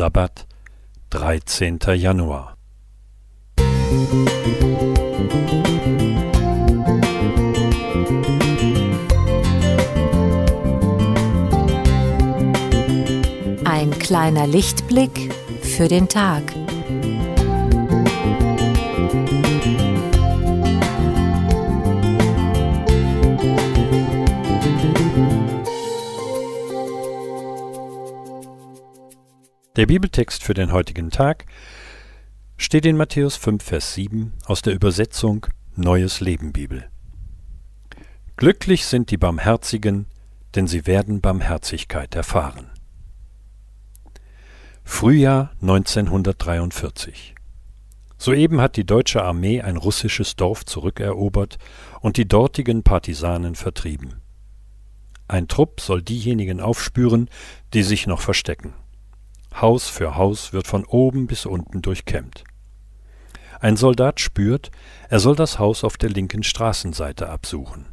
Sabbat, 13. Januar. Ein kleiner Lichtblick für den Tag. Der Bibeltext für den heutigen Tag steht in Matthäus 5, Vers 7 aus der Übersetzung Neues Leben Bibel. Glücklich sind die Barmherzigen, denn sie werden Barmherzigkeit erfahren. Frühjahr 1943. Soeben hat die deutsche Armee ein russisches Dorf zurückerobert und die dortigen Partisanen vertrieben. Ein Trupp soll diejenigen aufspüren, die sich noch verstecken. Haus für Haus wird von oben bis unten durchkämmt. Ein Soldat spürt, er soll das Haus auf der linken Straßenseite absuchen.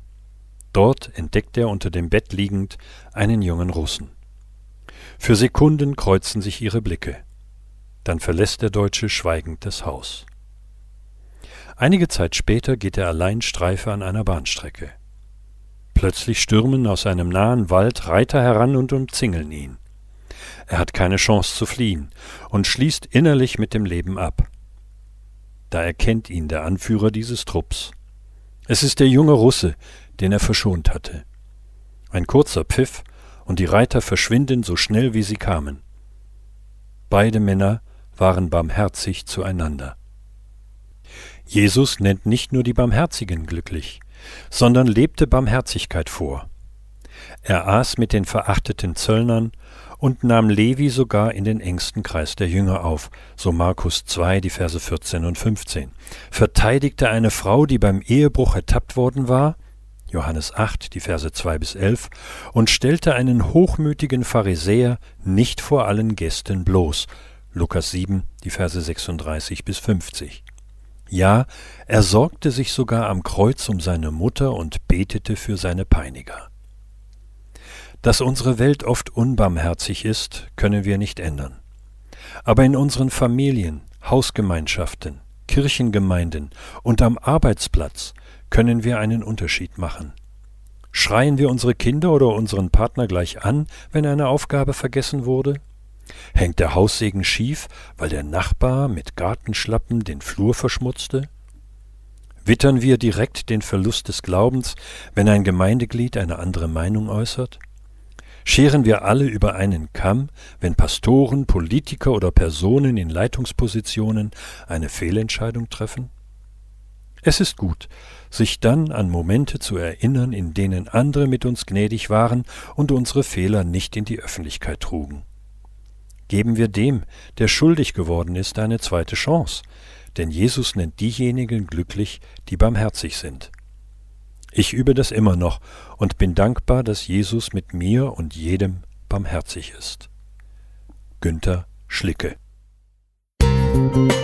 Dort entdeckt er unter dem Bett liegend einen jungen Russen. Für Sekunden kreuzen sich ihre Blicke. Dann verlässt der Deutsche schweigend das Haus. Einige Zeit später geht er allein Streife an einer Bahnstrecke. Plötzlich stürmen aus einem nahen Wald Reiter heran und umzingeln ihn. Er hat keine Chance zu fliehen und schließt innerlich mit dem Leben ab. Da erkennt ihn der Anführer dieses Trupps. Es ist der junge Russe, den er verschont hatte. Ein kurzer Pfiff, und die Reiter verschwinden so schnell wie sie kamen. Beide Männer waren barmherzig zueinander. Jesus nennt nicht nur die Barmherzigen glücklich, sondern lebte Barmherzigkeit vor. Er aß mit den verachteten Zöllnern und nahm Levi sogar in den engsten Kreis der Jünger auf, so Markus 2, die Verse 14 und 15, verteidigte eine Frau, die beim Ehebruch ertappt worden war, Johannes 8, die Verse 2 bis 11, und stellte einen hochmütigen Pharisäer nicht vor allen Gästen bloß, Lukas 7, die Verse 36 bis 50. Ja, er sorgte sich sogar am Kreuz um seine Mutter und betete für seine Peiniger. Dass unsere Welt oft unbarmherzig ist, können wir nicht ändern. Aber in unseren Familien, Hausgemeinschaften, Kirchengemeinden und am Arbeitsplatz können wir einen Unterschied machen. Schreien wir unsere Kinder oder unseren Partner gleich an, wenn eine Aufgabe vergessen wurde? Hängt der Haussegen schief, weil der Nachbar mit Gartenschlappen den Flur verschmutzte? Wittern wir direkt den Verlust des Glaubens, wenn ein Gemeindeglied eine andere Meinung äußert? Scheren wir alle über einen Kamm, wenn Pastoren, Politiker oder Personen in Leitungspositionen eine Fehlentscheidung treffen? Es ist gut, sich dann an Momente zu erinnern, in denen andere mit uns gnädig waren und unsere Fehler nicht in die Öffentlichkeit trugen. Geben wir dem, der schuldig geworden ist, eine zweite Chance, denn Jesus nennt diejenigen glücklich, die barmherzig sind. Ich übe das immer noch und bin dankbar, dass Jesus mit mir und jedem barmherzig ist. Günther Schlicke Musik